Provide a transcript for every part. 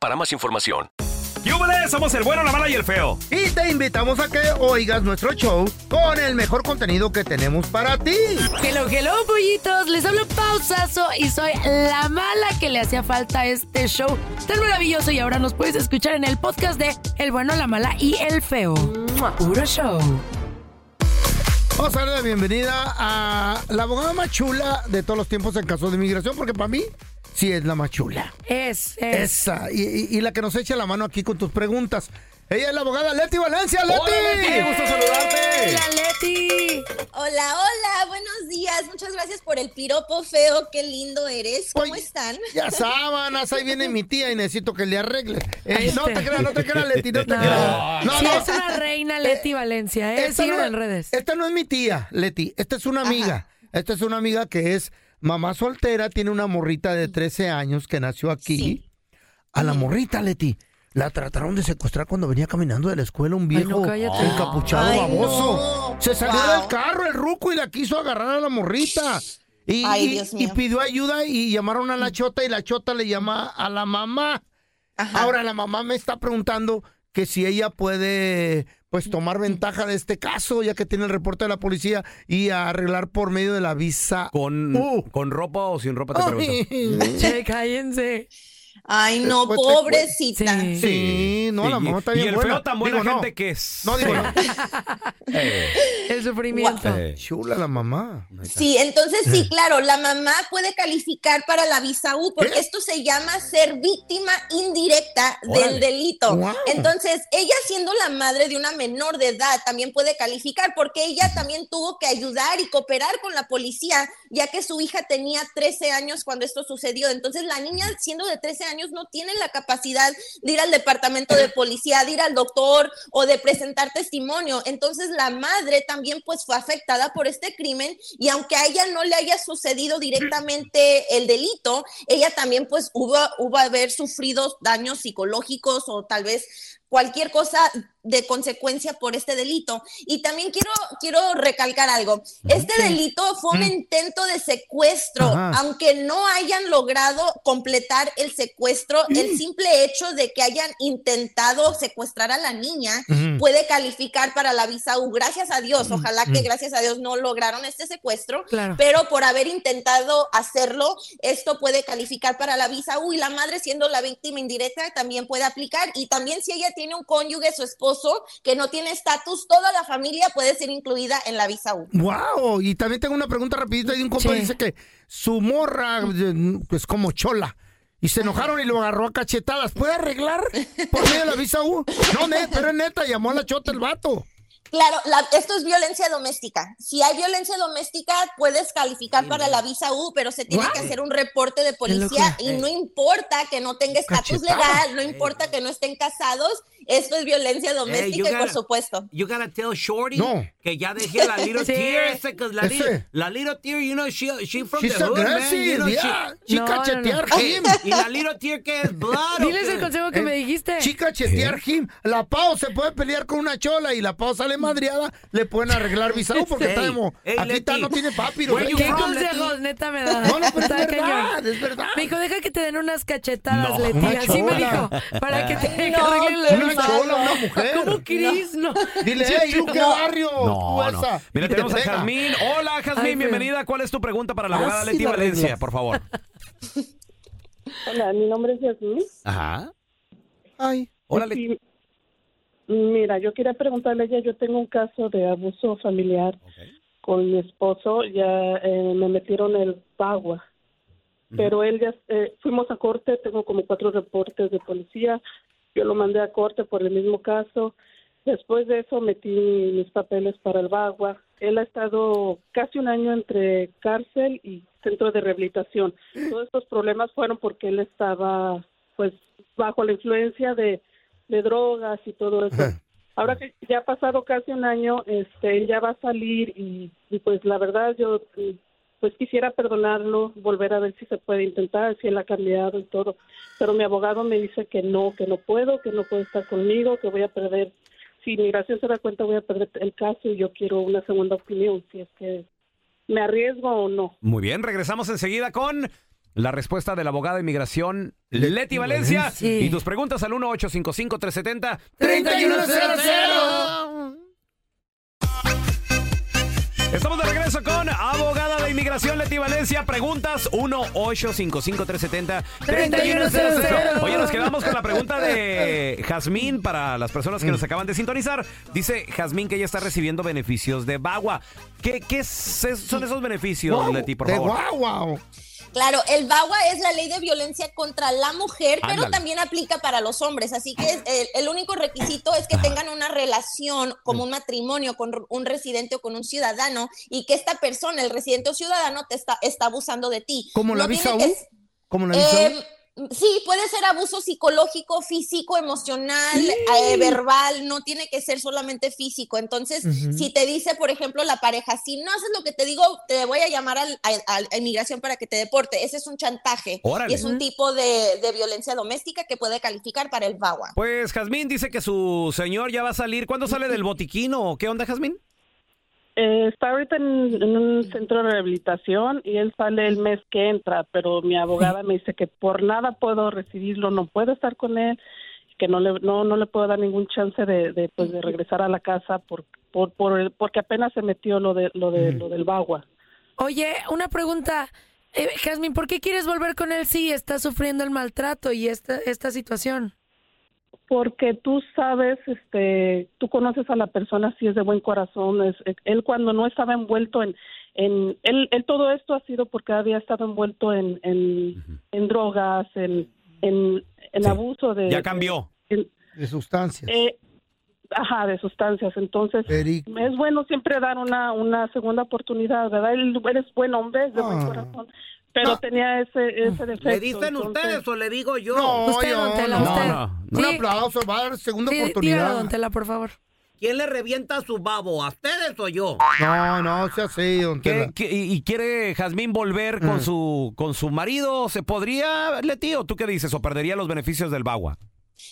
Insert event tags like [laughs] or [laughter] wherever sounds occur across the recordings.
para más información. ¡Yúbales! Somos el bueno, la mala y el feo. Y te invitamos a que oigas nuestro show con el mejor contenido que tenemos para ti. Hello, hello, pollitos. Les hablo pausazo y soy la mala que le hacía falta a este show tan maravilloso. Y ahora nos puedes escuchar en el podcast de El bueno, la mala y el feo. Puro show. Vamos a darle la bienvenida a la abogada más chula de todos los tiempos en caso de inmigración, porque para mí sí es la más chula. Es, es. Esa. Y, y- y la que nos echa la mano aquí con tus preguntas. Ella es la abogada Leti Valencia. ¡Leti! Hola, Leti, qué gusto saludarte. Hola, Leti. Hola, hola, buenos días. Muchas gracias por el piropo feo. Qué lindo eres. ¿Cómo Oye, están? Ya sábanas, ahí viene mi tía y necesito que le arregle. Eh, no te creas, no te creas, Leti, no te No. creas. No, sí, no. es una reina Leti Valencia, ¿eh? Síguela no- en redes. Esta no es mi tía, Leti. Esta es una amiga. Esta es una amiga que es mamá soltera, tiene una morrita de 13 años que nació aquí. Sí. A la morrita, Leti. La trataron de secuestrar cuando venía caminando de la escuela un viejo no, cállate. encapuchado Ay, baboso. no. Se salió Wow. del carro el ruco y la quiso agarrar a la morrita. Y, Ay, pidió ayuda y llamaron a la chota y la chota le llama a la mamá. Ajá. Ahora la mamá me está preguntando que si ella puede pues tomar ventaja de este caso, ya que tiene el reporte de la policía y arreglar por medio de la visa. ¿Con, Uh. ¿Con ropa o sin ropa? Te pregunto. Che, cállense. Ay, no, Después te cu- pobrecita. Sí. Sí, no, la Y- mamá está y bien el buena. feo tan buena Digo, no. gente que es. No, digo, no. [laughs] Eh, El sufrimiento. eh. Chula la mamá. Sí, entonces sí, claro, la mamá puede calificar para la visa U porque ¿Qué? esto se llama ser víctima indirecta Órale. del delito. Entonces, ella siendo la madre de una menor de edad también puede calificar porque ella también tuvo que ayudar y cooperar con la policía ya que su hija tenía 13 años cuando esto sucedió. Entonces, la niña siendo de 13 años no tiene la capacidad de ir al departamento de policía, de ir al doctor o de presentar testimonio. Entonces, la madre también pues fue afectada por este crimen y aunque a ella no le haya sucedido directamente el delito, ella también pues hubo, hubo haber sufrido daños psicológicos o tal vez cualquier cosa de consecuencia por este delito. Y también quiero, quiero recalcar algo. Este delito fue un intento de secuestro, Ajá. aunque no hayan logrado completar el secuestro, el simple hecho de que hayan intentado secuestrar a la niña puede calificar para la visa U. Gracias a Dios, ojalá que gracias a Dios no lograron este secuestro, Claro. pero por haber intentado hacerlo, esto puede calificar para la visa U y la madre siendo la víctima indirecta también puede aplicar y también si ella tiene un cónyuge, su esposo, que no tiene estatus, toda la familia puede ser incluida en la visa U. Wow, y también tengo una pregunta rapidita y un compa Sí. dice que su morra eh, pues como chola y se enojaron y lo agarró a cachetadas. ¿Puede arreglar por medio de la visa U? No, net, pero es neta, llamó a la chota el vato. Claro, la- esto es violencia doméstica. Si hay violencia doméstica, puedes calificar para la visa U, pero se tiene que hacer un reporte de policía y no importa que no tenga estatus legal, no importa que no estén casados Esto es violencia doméstica y por gotta- supuesto. You gotta tell Shorty No. que ya dejé la little [laughs] Sí. tear, because la, la little tear, you know, she, she from She's the hood, man. You know, she- yeah. She No, no, no. cachetear him. y la little tear que es blood. ¿o Diles el consejo que me dijiste. Chica chetear him. La Pau se puede pelear con una chola y la Pau sale madreada. Le pueden arreglar visado porque Ey, estamos. ey, Aquí está, no tiene papi. Where you ¿Qué from, consejos neta me da? No, no, pero es Está verdad, cañón. es verdad. Me dijo, deja que te den unas cachetadas, No. Leti. Así me dijo. Para que te [laughs] No, arreglen la. Chola, una mujer. ¿Cómo Cris? No. Dile, hey, ¿tú qué barrio? No, no. Mira, tenemos a. Jazmín. Hola, Jazmín, bienvenida. ¿Cuál es tu pregunta para la abogada Ah, Leti Valencia, por favor? [laughs] Hola, mi nombre es Yasmín. Ajá. Ay. Hola, Leti. Mira, yo quería preguntarle a ella, yo tengo un caso de abuso familiar con mi esposo, ya eh, me metieron el bagua, pero él ya, eh, fuimos a corte, tengo como cuatro reportes de policía, yo lo mandé a corte por el mismo caso, después de eso metí mis papeles para el bagua, él ha estado casi un año entre cárcel y centro de rehabilitación, todos estos problemas fueron porque él estaba pues bajo la influencia de de drogas y todo eso. Ahora que ya ha pasado casi un año, este, él ya va a salir y, y pues la verdad yo pues quisiera perdonarlo, volver a ver si se puede intentar, si él ha cambiado y todo. Pero mi abogado me dice que no, que no puedo, que no puede estar conmigo, que voy a perder. Si inmigración se da cuenta, voy a perder el caso y yo quiero una segunda opinión, si es que me arriesgo o no. Muy bien, regresamos enseguida con la respuesta de la abogada de inmigración Leti Valencia Valencia. y tus preguntas al 1-855-370. 3100. Estamos de regreso con abogada de inmigración Leti Valencia. Preguntas 1-855-370-3100. Oye, nos quedamos con la pregunta de Jazmín para las personas que nos acaban de sintonizar. Dice Jazmín que ella está recibiendo beneficios de Bagua. ¿Qué, qué son esos beneficios, Leti, por favor? Claro, el VAWA es la ley de violencia contra la mujer, pero también aplica para los hombres. Así que es- el, el único requisito es que tengan una relación como un matrimonio con un residente o con un ciudadano y que esta persona, el residente o ciudadano, te está, está abusando de ti. ¿Como la No visa tiene U? que- Como la visa Eh, sí, puede ser abuso psicológico, físico, emocional, eh, verbal, no tiene que ser solamente físico. Entonces, si te dice, por ejemplo, la pareja, si no haces lo que te digo, te voy a llamar al- a, a inmigración para que te deporte. Ese es un chantaje. Órale. Y es un tipo de, de violencia doméstica que puede calificar para el VAWA. Pues Jazmín dice que su señor ya va a salir. ¿Cuándo sale del botiquín o qué onda, Jazmín? Eh, está ahorita en, en un centro de rehabilitación y él sale el mes que entra, pero mi abogada me dice que por nada puedo recibirlo, no puedo estar con él, que no le, no, no le puedo dar ningún chance de, de, pues, de regresar a la casa por, por, por el- porque apenas se metió lo, de, lo, de, lo del bagua. Oye, una pregunta. Eh, Jazmín, ¿por qué quieres volver con él si está sufriendo el maltrato y esta, esta situación? Porque tú sabes, este, tú conoces a la persona si es de buen corazón. Es, él cuando no estaba envuelto en, en él, él todo esto ha sido porque había estado envuelto en, en, en drogas, en, en, en Sí. abuso de. Ya cambió. en- de sustancias. eh, ajá, de sustancias. Entonces, Eric. es bueno siempre dar una, una segunda oportunidad, ¿verdad? Él eres buen hombre, es de buen Ah. corazón, pero No. tenía ese, ese defecto. entonces- o le digo yo? No, Usted, yo, don Tela, no. usted. No, no. Un aplauso, va a dar segunda Sí, dígalo, oportunidad. don Tela, por favor. ¿Quién le revienta su babo? ¿A ustedes o yo? No, no, sea así, don ¿Qué- Tela. qué- y, y quiere Jazmín volver con Mm. su con su marido? ¿Se podría, Leti? ¿O tú qué dices? ¿O perdería los beneficios del Bagua?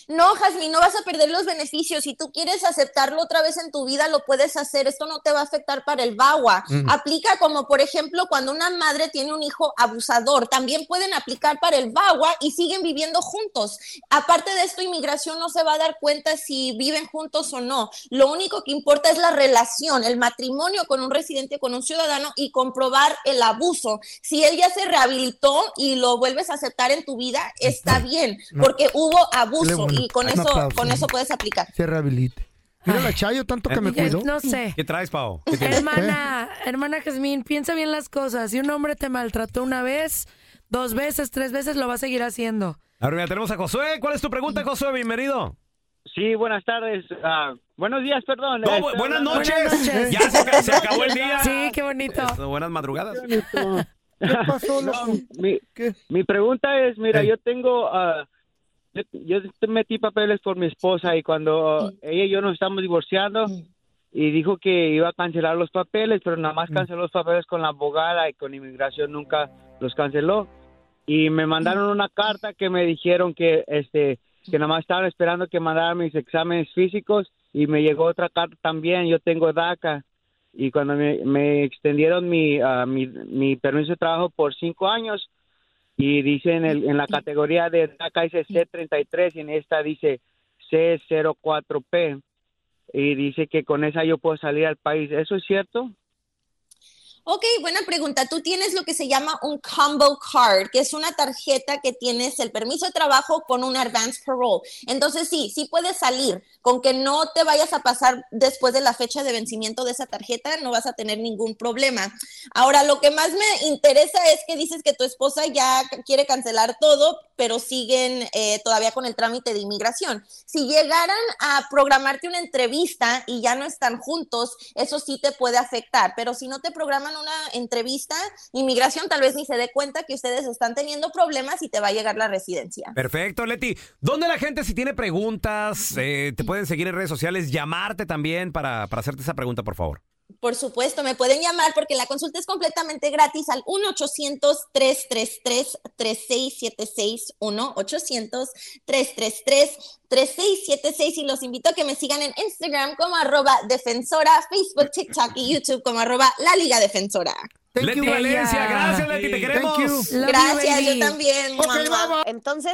No, Jazmín, no vas a perder los beneficios. Si tú quieres aceptarlo otra vez en tu vida, lo puedes hacer. Esto no te va a afectar para el VAWA. Aplica como, por ejemplo, cuando una madre tiene un hijo abusador. También pueden aplicar para el VAWA y siguen viviendo juntos. Aparte de esto, inmigración no se va a dar cuenta si viven juntos o no. Lo único que importa es la relación, el matrimonio con un residente, con un ciudadano y comprobar el abuso. Si él ya se rehabilitó y lo vuelves a aceptar en tu vida, está bien, No. porque hubo abuso bueno. y con Un eso, aplauso. con eso puedes aplicar. Se rehabilite. Mira la Chayo, tanto que me Ya, cuidó. No sé. ¿Qué traes, Pau? ¿Qué tienes? Hermana, hermana Jazmín, piensa bien las cosas. Si un hombre te maltrató una vez, dos veces, tres veces, lo va a seguir haciendo. Ahora ya tenemos a Josué. ¿Cuál es tu pregunta, Josué? Bienvenido. Sí, buenas tardes. ah, buenos días, perdón. No, bu- buenas hablando- noches. Buenas noches. Ya se, ac- se acabó el día. Sí, qué bonito. Eso, buenas madrugadas. ¿Qué pasó, loco? Mi, ¿Qué? mi pregunta es, mira, Ey. yo tengo ah, yo, metí papeles por mi esposa y cuando ella y yo nos estamos divorciando y dijo que iba a cancelar los papeles, pero nada más canceló los papeles con la abogada y con inmigración nunca los canceló. Y me mandaron una carta que me dijeron que este que nada más estaban esperando que mandara mis exámenes físicos y me llegó otra carta también. Yo tengo DACA y cuando me, me extendieron mi, ah, mi, mi permiso de trabajo por cinco años y dice en, el, en la categoría de DACA dice C33 y en esta dice C04P y dice que con esa yo puedo salir al país. ¿Eso es cierto? Ok, buena pregunta. Tú tienes lo que se llama un combo card, que es una tarjeta que tienes el permiso de trabajo con un advance parole. Entonces sí, sí puedes salir. Con que no te vayas a pasar después de la fecha de vencimiento de esa tarjeta, no vas a tener ningún problema. Ahora, lo que más me interesa es que dices que tu esposa ya quiere cancelar todo, pero siguen eh, todavía con el trámite de inmigración. Si llegaran a programarte una entrevista y ya no están juntos, eso sí te puede afectar, pero si no te programan una entrevista, inmigración tal vez ni se dé cuenta que ustedes están teniendo problemas y te va a llegar la residencia. Perfecto, Leti. ¿Dónde la gente, si tiene preguntas, eh, te pueden seguir en redes sociales, llamarte también para, para hacerte esa pregunta, por favor? Por supuesto, me pueden llamar porque la consulta es completamente gratis al 1-800-333-3676. 1-800-333-3676 y los invito a que me sigan en Instagram como arroba defensora, Facebook, TikTok y YouTube como arroba la Liga Defensora. Leti Valencia, gracias Leti, te queremos. Gracias, yo también. Entonces...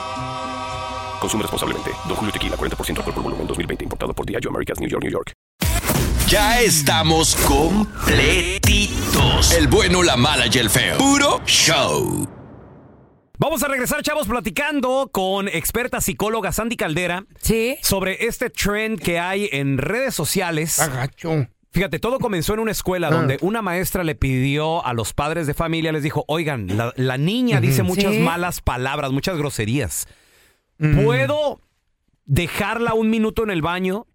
Consume responsablemente. Don Julio Tequila, 40% alcohol por volumen, 2020. Importado por Diageo Americas, New York, New York. Ya estamos completitos. El bueno, la mala y el feo. Puro show. Vamos a regresar, chavos, platicando con experta psicóloga Sandy Caldera sobre este trend que hay en redes sociales. Agacho. Fíjate, todo comenzó en una escuela Ah. donde una maestra le pidió a los padres de familia, les dijo, oigan, la, la niña dice muchas Sí. malas palabras, muchas groserías. Mm. ¿Puedo dejarla un minuto en el baño?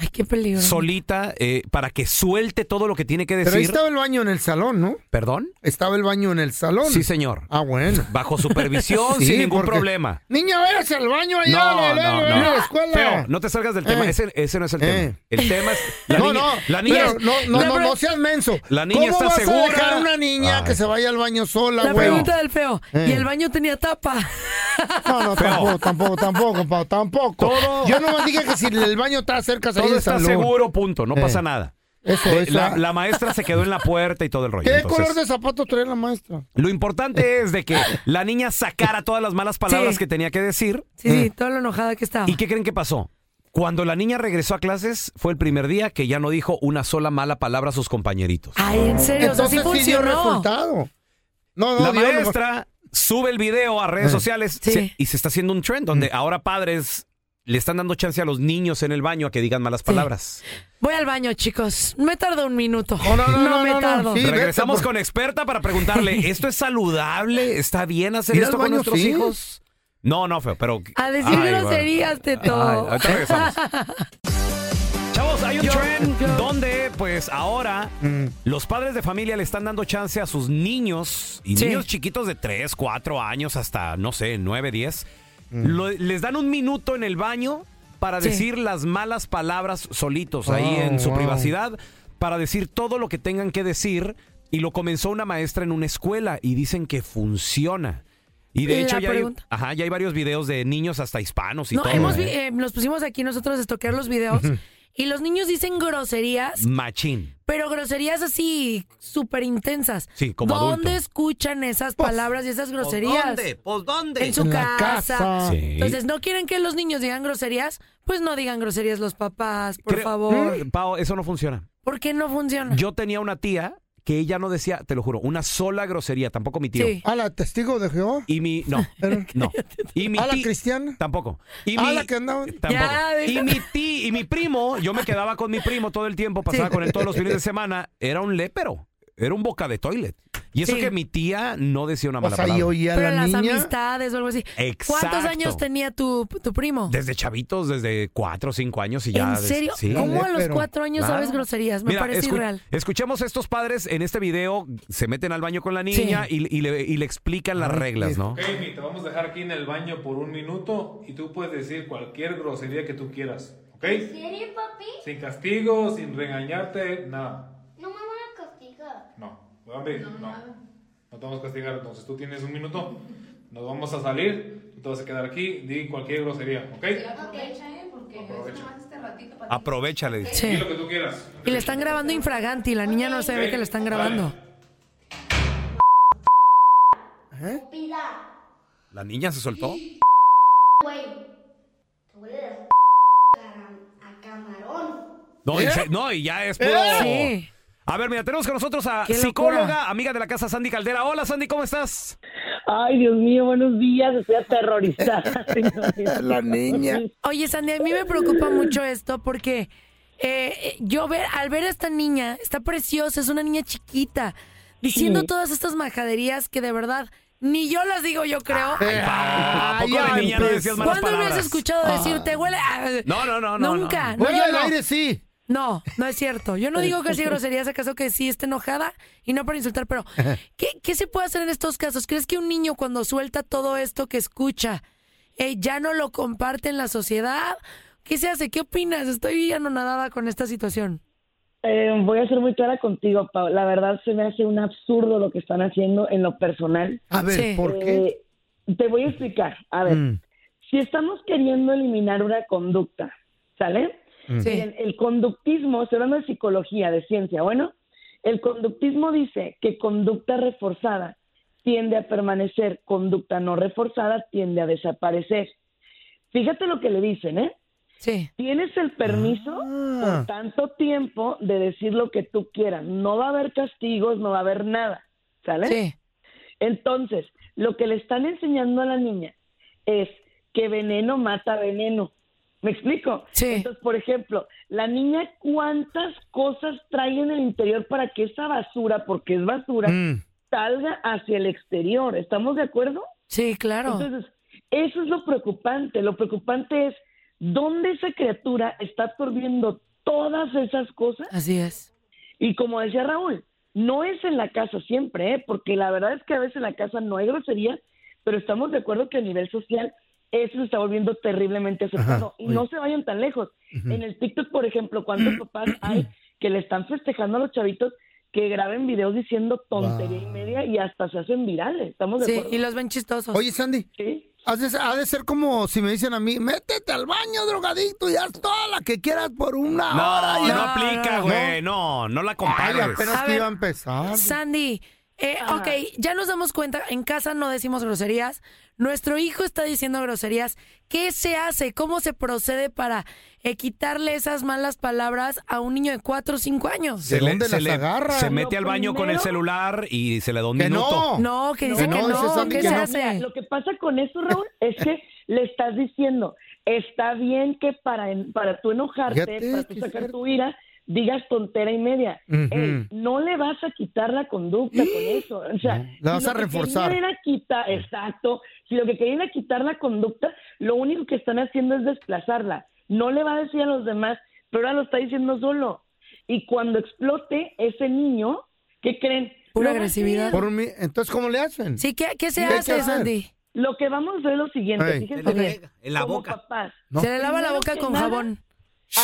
Ay, qué peligro. Solita, eh, para que suelte todo lo que tiene que Pero ahí decir. estaba el baño en el salón, ¿no? ¿Perdón? Estaba el baño en el salón. Sí, señor. Ah, bueno. [laughs] Bajo supervisión, [laughs] Sí, sin ningún porque- problema. Niña, váyase al baño allá No, a la, no, a la no. escuela. Feo, no te salgas del tema. Eh. Ese, ese no es el Eh. tema. El tema es. [laughs] La no, niña, no, la niña pero no, no, no, no seas menso. La niña ¿Cómo está vas segura? a dejar una niña Ay. que se vaya al baño sola, La güey? pregunta del feo. Eh. ¿Y el baño tenía tapa? No, no, Feo. tampoco, tampoco, tampoco, tampoco. Todo- Yo no me dije que si el baño está cerca, se Todo está salud. seguro, punto. No Eh. pasa nada. Eso, De- la, la maestra se quedó en la puerta y todo el rollo. ¿Qué Entonces, color de zapatos trae la maestra? Lo importante es de que la niña sacara todas las malas palabras Sí. que tenía que decir. Sí, sí, toda lo enojada que estaba. ¿Y qué creen que pasó? Cuando la niña regresó a clases, fue el primer día que ya no dijo una sola mala palabra a sus compañeritos. Ay, en serio, Entonces sí dio funcionó. resultado. No, no, la maestra sube el video a redes Eh. sociales Sí. se- y se está haciendo un trend donde ahora padres le están dando chance a los niños en el baño a que digan malas palabras. Voy al baño, chicos. Me tardo un minuto. no, no, no, me no, no. tardo. Sí, Regresamos con experta para preguntarle, [laughs] ¿esto es saludable? ¿Está bien hacer ¿Ir al esto con baño, nuestros sí? hijos? No, no, feo, pero... A decir groserías, Teto. Ay, ahorita regresamos. [laughs] Chavos, hay un Yo- trend yo- donde, pues ahora, Mm. los padres de familia le están dando chance a sus niños, y Sí. niños chiquitos de 3, 4 años hasta, no sé, 9, 10, Mm. Lo- les dan un minuto en el baño para Sí. decir las malas palabras solitos, ahí Oh, en su wow. privacidad, para decir todo lo que tengan que decir. Y lo comenzó una maestra en una escuela y dicen que funciona. Y de La hecho ya hay, ajá, ya hay varios videos de niños hasta hispanos y No, todo. hemos ¿eh? eh, nos pusimos aquí nosotros a estoquear los videos y los niños dicen groserías, Machín. pero groserías así súper intensas. Sí, como ¿Dónde adulto. escuchan esas palabras y esas groserías? ¿Pues dónde? En su En la casa. casa. Sí. Entonces, ¿no quieren que los niños digan groserías? Pues no digan groserías los papás, por Creo- favor. Mm, Pao, eso no funciona. ¿Por qué no funciona? Yo tenía una tía que ella no decía, te lo juro, una sola grosería, tampoco mi tío. Sí. ¿A la testigo de Jehová? Y mi, no, [laughs] no. Y mi ¿A la ti- cristiana? Tampoco. Y ¿A mi, la que andaba? Tampoco. Ya, y mi ti y mi primo, yo me quedaba con mi primo todo el tiempo, pasaba Sí. con él todos los fines de semana, era un lépero, era un boca de toilet. Y eso Sí. que mi tía no decía una mala O sea, y palabra. oía a Pero la las niña. amistades o algo así. Exacto. ¿Cuántos años tenía tu, tu primo? Desde chavitos, desde cuatro o cinco años y ya. ¿En des- serio? sí. ¿Cómo a los Pero- cuatro años Claro. sabes groserías? Me Mira, parece escu- irreal. Escuchemos a estos padres en este video, se meten al baño con la niña y, y le, y le explican las Ay, reglas, qué- ¿no? Ok, Mi, te vamos a dejar aquí en el baño por un minuto y tú puedes decir cualquier grosería que tú quieras, ¿ok? ¿En serio, papi? Sin castigo, sin regañarte, nada. No me van a castigar. No, Bambi, no. No te vamos a castigar, entonces tú tienes un minuto, nos vamos a salir, tú te vas a quedar aquí, di cualquier grosería, ¿ok? Aprovecha, ¿eh? Porque Aprovecha. este ratito Aprovechale. Di Sí. lo que tú quieras. Y le están grabando infraganti. La niña no sabe que le están grabando. ¿Eh? ¿La niña se soltó? güey. Te huele a a camarón. No, ¿Eh? serio, no, y ya es puro... Sí. A ver, mira, tenemos con nosotros a psicóloga, amiga de la casa Sandy Caldera. Hola Sandy, ¿cómo estás? Ay, Dios mío, buenos días. Estoy aterrorizada. [laughs] La niña. Oye, Sandy, a mí me preocupa mucho esto porque eh, yo ver, al ver a esta niña, está preciosa, es una niña chiquita, diciendo Sí. todas estas majaderías que de verdad ni yo las digo, yo creo. ¿A poco ya de niña no empezó. decías malas ¿Cuándo me has palabras? escuchado decir te huele? a-"? No, no, no, no. Nunca. no. Del no. aire, sí. No, no es cierto. Yo no digo que sí groserías, acaso que sí esté enojada y no para insultar, pero ¿qué, qué se puede hacer en estos casos? ¿Crees que un niño cuando suelta todo esto que escucha eh, ya no lo comparte en la sociedad? ¿Qué se hace? ¿Qué opinas? Estoy anonadada con esta situación. Eh, voy a ser muy clara contigo, Pau. La verdad se me hace un absurdo lo que están haciendo en lo personal. A ver, Sí. ¿por qué? Eh, te voy a explicar. A ver, Mm. si estamos queriendo eliminar una conducta, ¿sale? Mm. Sí. Miren, el conductismo, estoy hablando de psicología, de ciencia, bueno, el conductismo dice que conducta reforzada tiende a permanecer, conducta no reforzada tiende a desaparecer. Fíjate lo que le dicen, ¿eh? Sí. Tienes el permiso Ah. por tanto tiempo de decir lo que tú quieras. No va a haber castigos, no va a haber nada, ¿sale? Sí. Entonces, lo que le están enseñando a la niña es que veneno mata veneno. ¿Me explico? Sí. Entonces, por ejemplo, la niña cuántas cosas trae en el interior para que esa basura, porque es basura, Mm. salga hacia el exterior. ¿Estamos de acuerdo? Sí, claro. Entonces, eso es lo preocupante. Lo preocupante es dónde esa criatura está absorbiendo todas esas cosas. Así es. Y como decía Raúl, no es en la casa siempre, ¿eh? porque la verdad es que a veces en la casa no hay grosería, pero estamos de acuerdo que a nivel social eso se está volviendo terriblemente aceptado. Ajá, y no se vayan tan lejos. En el TikTok, por ejemplo, ¿cuántos papás hay que le están festejando a los chavitos que graben videos diciendo tontería y media y hasta se hacen virales? ¿Estamos de Sí, acuerdo? y los ven chistosos. Oye, Sandy, Sí. ha de ser como si me dicen a mí, métete al baño, drogadicto, y haz toda la que quieras por una hora. No, y no ya". aplica, güey. No, no la Ay, compares. apenas A que ver, iba a empezar. Sandy, Eh, ok, ya nos damos cuenta, en casa no decimos groserías, nuestro hijo está diciendo groserías. ¿Qué se hace? ¿Cómo se procede para eh, quitarle esas malas palabras a un niño de 4 o 5 años? Se le- se le- Se mete al baño con el celular y se le da un minuto. No, que dice que no, ¿qué se hace? Mira, lo que pasa con eso, Raúl, es que le estás diciendo, está bien que para, en- para tú enojarte, Fíjate, para tú sacar tu ira, digas tontera y media. Ey, no le vas a quitar la conducta con [gasps] eso. O sea, la vas si a lo que reforzar. era quitar, exacto. Si lo que querían era quitar la conducta, lo único que están haciendo es desplazarla. No le va a decir a los demás, pero ahora lo está diciendo solo. Y cuando explote ese niño, ¿qué creen? Pura agresividad. Por mí, entonces, ¿cómo le hacen? Sí, ¿qué, qué se ¿Qué hay que hace? Sandy? Lo que vamos a hacer es lo siguiente, fíjense Se le bien, pega en la boca. papás, No. Se le lava la boca con nada, jabón.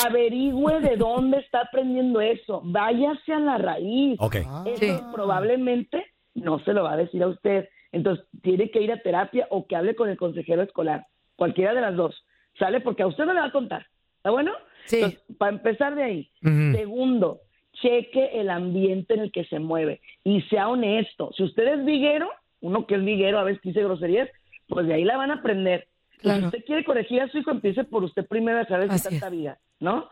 Averigüe de dónde está aprendiendo eso, váyase a la raíz. Ok. Eso Sí. probablemente no se lo va a decir a usted, entonces tiene que ir a terapia o que hable con el consejero escolar, cualquiera de las dos, ¿sale? Porque a usted no le va a contar, ¿está bueno? Sí. Entonces, para empezar de ahí, segundo, cheque el ambiente en el que se mueve y sea honesto. Si usted es viguero, uno que es viguero a veces dice groserías, pues de ahí la van a aprender. Claro. Si usted quiere corregir a su hijo, empiece por usted primero a saber si Así tanta vida, ¿no?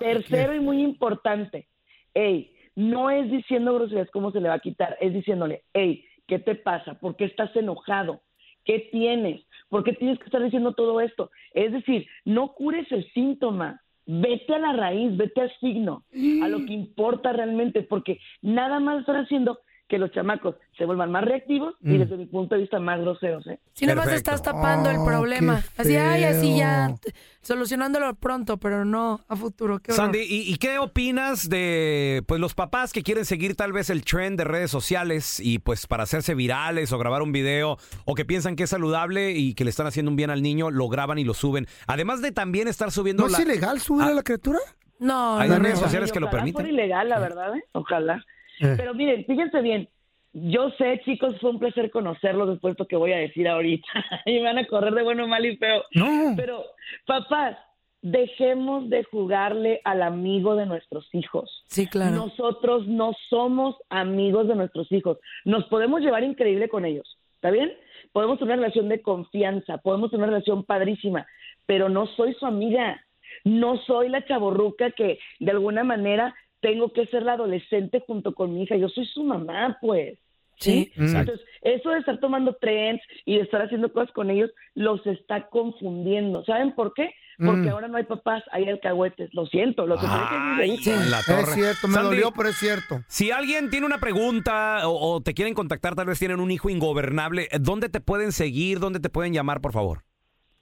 Tercero y muy importante, hey, no es diciendo groserías cómo se le va a quitar, es diciéndole, hey, ¿qué te pasa? ¿Por qué estás enojado? ¿Qué tienes? ¿Por qué tienes que estar diciendo todo esto? Es decir, no cures el síntoma, vete a la raíz, vete al signo, a lo que importa realmente, porque nada más están haciendo que los chamacos se vuelvan más reactivos y Mm. desde mi punto de vista más groseros, ¿eh? Si nomás Perfecto. estás tapando el Oh, problema. Así, ay, así ya, solucionándolo pronto, pero no a futuro. Qué. Sandy, ¿y, y qué opinas de pues los papás que quieren seguir tal vez el trend de redes sociales y pues para hacerse virales o grabar un video o que piensan que es saludable y que le están haciendo un bien al niño, lo graban y lo suben? Además de también estar subiendo ¿No es ilegal subir a la criatura? No, Hay no, redes no. sociales que lo permiten. fuera ilegal, la verdad, ¿eh? Ojalá. Eh. Pero miren, fíjense bien. Yo sé, chicos, fue un placer conocerlos después de esto que voy a decir ahorita. [laughs] y me van a correr de bueno, mal y feo. No. Pero, papás, dejemos de jugarle al amigo de nuestros hijos. Sí, claro. Nosotros no somos amigos de nuestros hijos. Nos podemos llevar increíble con ellos. ¿Está bien? Podemos tener una relación de confianza, podemos tener una relación padrísima, pero no soy su amiga. No soy la chaborruca que de alguna manera tengo que ser la adolescente junto con mi hija. Yo soy su mamá, pues. Sí. Entonces, eso de estar tomando trends y de estar haciendo cosas con ellos los está confundiendo. ¿Saben por qué? Porque Mm. ahora no hay papás, hay alcahuetes. Lo siento, lo que Ay, es que en la Es torre. cierto, me Sandy, dolió, pero es cierto. Si alguien tiene una pregunta o, o te quieren contactar, tal vez tienen un hijo ingobernable, ¿dónde te pueden seguir? ¿Dónde te pueden llamar, por favor?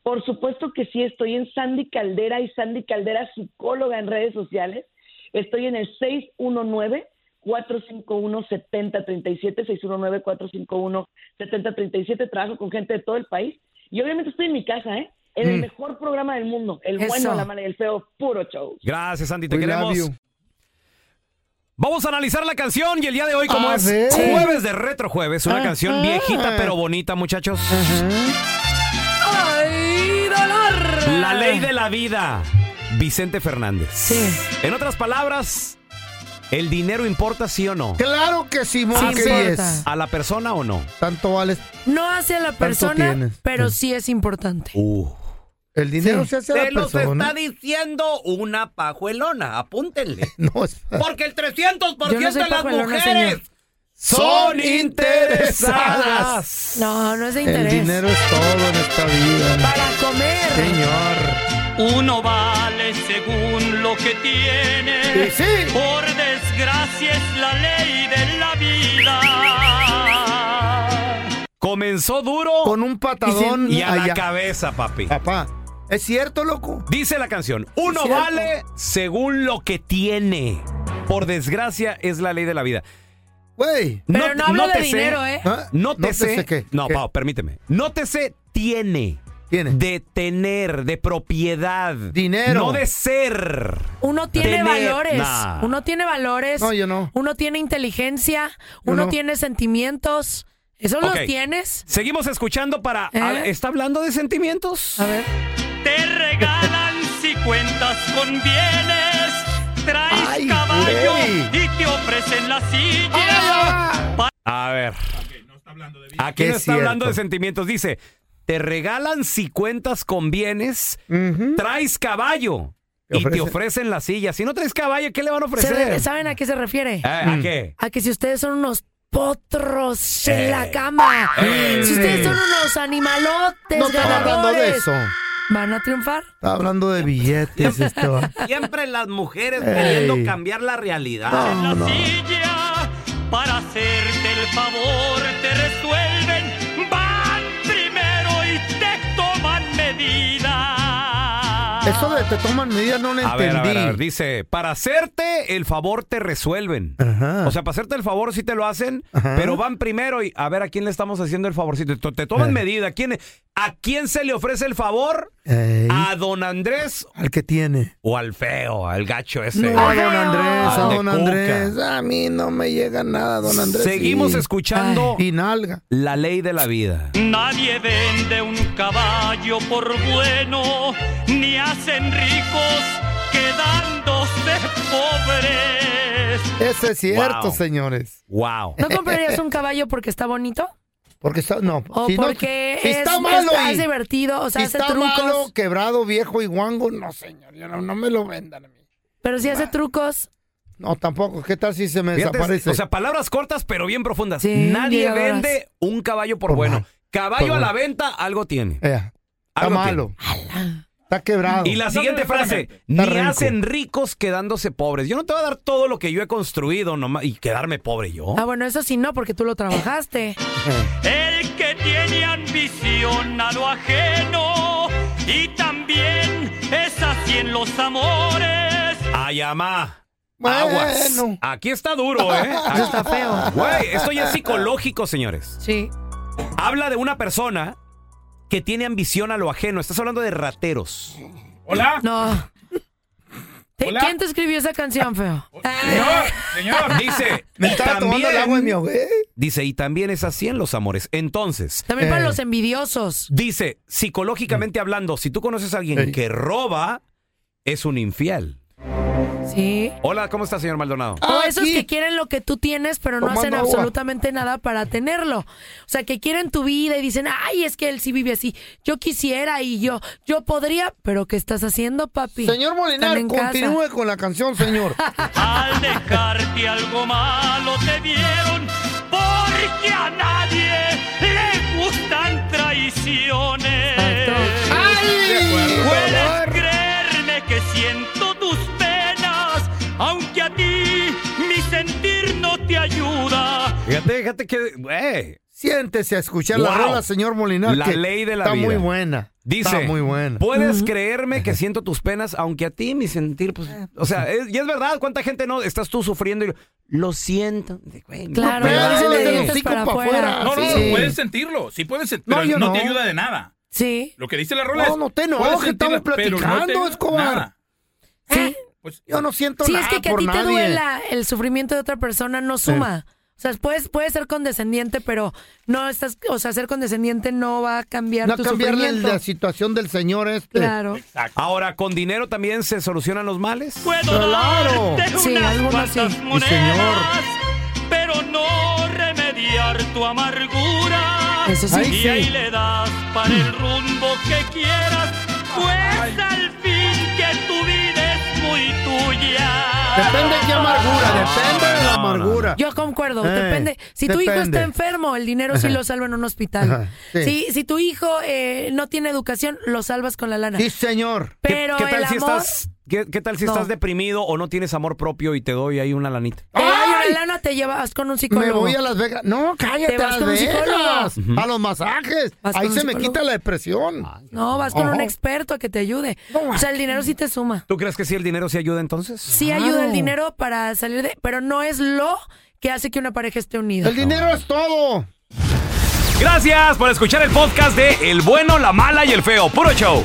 Por supuesto que sí, estoy en Sandy Caldera y Sandy Caldera psicóloga en redes sociales. Estoy en el 619-451-7037, 619-451-7037. Trabajo con gente de todo el país. Y obviamente estoy en mi casa, ¿eh? En el Mm. mejor programa del mundo, el Eso. bueno, la mala y el feo, puro show. Gracias, Andy, te We love queremos. you. Vamos a analizar la canción y el día de hoy, como es ver. jueves de retro jueves, una canción viejita pero bonita, muchachos. ¡Ay, dolor! La ley de la vida, Vicente Fernández. Sí. En otras palabras, ¿el dinero importa sí o no? Claro que Sí que importa. yes. ¿A la persona o no? Tanto vale. No hacia la persona, pero Sí. sí es importante. Uh. El dinero Sí. se hace a la persona. diciendo una pajuelona, apúntenle. [laughs] No, es... Porque el 300% Yo no soy pajuelona, señor. son interesadas. No, no es de El interés. dinero es todo en esta vida. Para comer. Señor. Uno vale según lo que tiene. Y sí. Por desgracia es la ley de la vida. Comenzó duro Con un patadón y a la cabeza, papi. Papá, ¿es cierto, loco? Dice la canción, uno vale según lo que tiene. Por desgracia es la ley de la vida. Güey. Pero no habla de te sé- dinero, ¿eh? ¿Ah? No te, sé, qué. No, ¿Qué? Pau, permíteme. No te sé tiene. Tiene. De tener, de propiedad. Dinero. No de ser. Uno tiene Tener- valores. Nah. Uno tiene valores. No, yo no. Uno tiene inteligencia. Yo uno no. tiene sentimientos. ¿Eso Ok. los tienes? Seguimos escuchando para... ¿Eh? a- ¿Está hablando de sentimientos? A ver. Te regalan si cuentas con bienes. Traes Ay, caballo y te ofrecen la silla. A ver. Aquí no Es está hablando de cierto. sentimientos. Dice, te regalan si cuentas con bienes, traes caballo Te y te ofrecen- la silla. Si no traes caballo, ¿qué le van a ¿Se- ofrecer? ¿Saben a qué se refiere? Eh, ¿A qué? A que si ustedes son unos potros en Eh. la cama, Eh. si ustedes son unos animalotes No estaba hablando de ganadores, eso. ¿van a triunfar? Está hablando de billetes [laughs] esto. Siempre las mujeres queriendo cambiar la realidad. No, no. silla para hacerte el favor te resuelven Eso de te toman medidas no lo A ver, entendí. a ver, a ver, dice, para hacerte el favor te resuelven. Ajá. O sea, para hacerte el favor sí te lo hacen, Ajá. pero van primero y a ver a quién le estamos haciendo el favorcito. Te, te toman Eh. medida. ¿A quién, ¿A quién se le ofrece el favor? Ey, ¿A don Andrés al que tiene. o al feo, al gacho ese? No, a don Andrés, Al a de don Cuca. Andrés. A mí no me llega nada, don Andrés. Seguimos escuchando Y nalga. la ley de la vida. Nadie vende un caballo por bueno, ni hacen ricos quedándose pobres. Eso es cierto, Wow. señores. Wow. ¿No comprarías un caballo porque está bonito? Porque está, no, ¿O si no- porque si es, está malo y- es divertido? O sea, si hace está trucos. malo, quebrado, viejo y guango, no, señor, no, no me lo vendan a mí. Pero si hace trucos. No, tampoco. ¿Qué tal si se me Fíjate, desaparece? O sea, palabras cortas pero bien profundas. Sí, Nadie vende un caballo por Por bueno. mal. Caballo Por a la venta, algo tiene. Eh, está Algo malo. Está quebrado. Y la siguiente frase, ni hacen ricos quedándose pobres. Yo no te voy a dar todo lo que yo he construido nomás y quedarme pobre yo. Ah, bueno, eso sí no, porque tú lo trabajaste. El que tiene ambición a lo ajeno y también es así en los amores. Ay, amá. Bueno. Aguas. Aquí está duro, ¿eh? [laughs] Eso está feo. Güey, esto ya es psicológico, señores. Sí. Habla de una persona que tiene ambición a lo ajeno. Estás hablando de rateros. Hola. No. ¿Te- Hola. ¿Quién te escribió esa canción, feo? Señor, señor. [laughs] Dice, Me estaba tomando el agua y me ahogué. Dice, y también es así en los amores. Entonces, También para Eh. los envidiosos. dice, psicológicamente hablando, si tú conoces a alguien Ey. que roba, es un infiel. Sí. Hola, ¿cómo está, señor Maldonado? O esos que quieren lo que tú tienes, pero no Tomando hacen agua. absolutamente nada para tenerlo. O sea, que quieren tu vida y dicen, ay, es que él sí vive así. Yo quisiera y yo, yo podría, pero ¿qué estás haciendo, papi? Señor Molinar, Están en casa. continúe con la canción, señor. [laughs] Al dejarte algo malo te dieron, porque a nadie le gustan traiciones. Puedes creerme que siento fíjate que, güey. Siéntese a escuchar la rola, señor Molinar. La que ley de la está vida. muy buena. Dice, Está muy buena. puedes creerme que siento tus penas, aunque a ti mi sentir, pues, o sea, es, y es verdad, ¿cuánta gente no estás tú sufriendo y lo, lo siento? No Claro, vale. dicen para pa' afuera. No, no, Sí. no, puedes sentirlo. Sí puedes sentirlo, No, no, no. te ayuda de nada. Sí. Lo que dice la rola No, es... no te enojes, estamos no te platicando, ayuda Escobar. Sí. Pues, Yo no siento Sí, nada es que, que a por ti te nadie. duela el sufrimiento de otra persona no suma. O sea, puedes, puedes ser condescendiente, pero no estás, o sea, ser condescendiente no va a cambiar No tu cambiarle sufrimiento. la situación del señor este. Claro. Ahora, ¿con dinero también se solucionan los males? Puedo Claro. darte Sí, unas sí. cuantas Sí, monedas, señor. pero no remediar tu amargura. Eso sí. Ay, y sí. ahí le das para el rumbo que quieras, pues al muy tuya. Depende de qué amargura, depende de la no, no. amargura. Yo concuerdo, Eh, depende. Si tu hijo depende. está enfermo, el dinero sí lo salva en un hospital. Ajá, sí. Si, si tu hijo eh, no tiene educación, lo salvas con la lana. Sí, señor. ¿Qué- Pero ¿Qué, tal el si amor, estás, qué, qué tal si No. estás deprimido o no tienes amor propio y te doy ahí una lanita? ¡Ay! una lana, te llevas con un psicólogo. Me voy a Las Vegas. No, cállate, Te a vas Las con un Vegas. psicólogo. A los masajes. Vas Ahí con un se me psicólogo. quita la depresión. No, vas con un Ojo. experto a que te ayude. O sea, el dinero sí te suma. ¿Tú crees que sí el dinero sí ayuda entonces? Sí Claro. ayuda el dinero para salir de... Pero no es lo que hace que una pareja esté unida. El dinero es todo. Gracias por escuchar el podcast de El bueno, la mala y el feo. Puro show.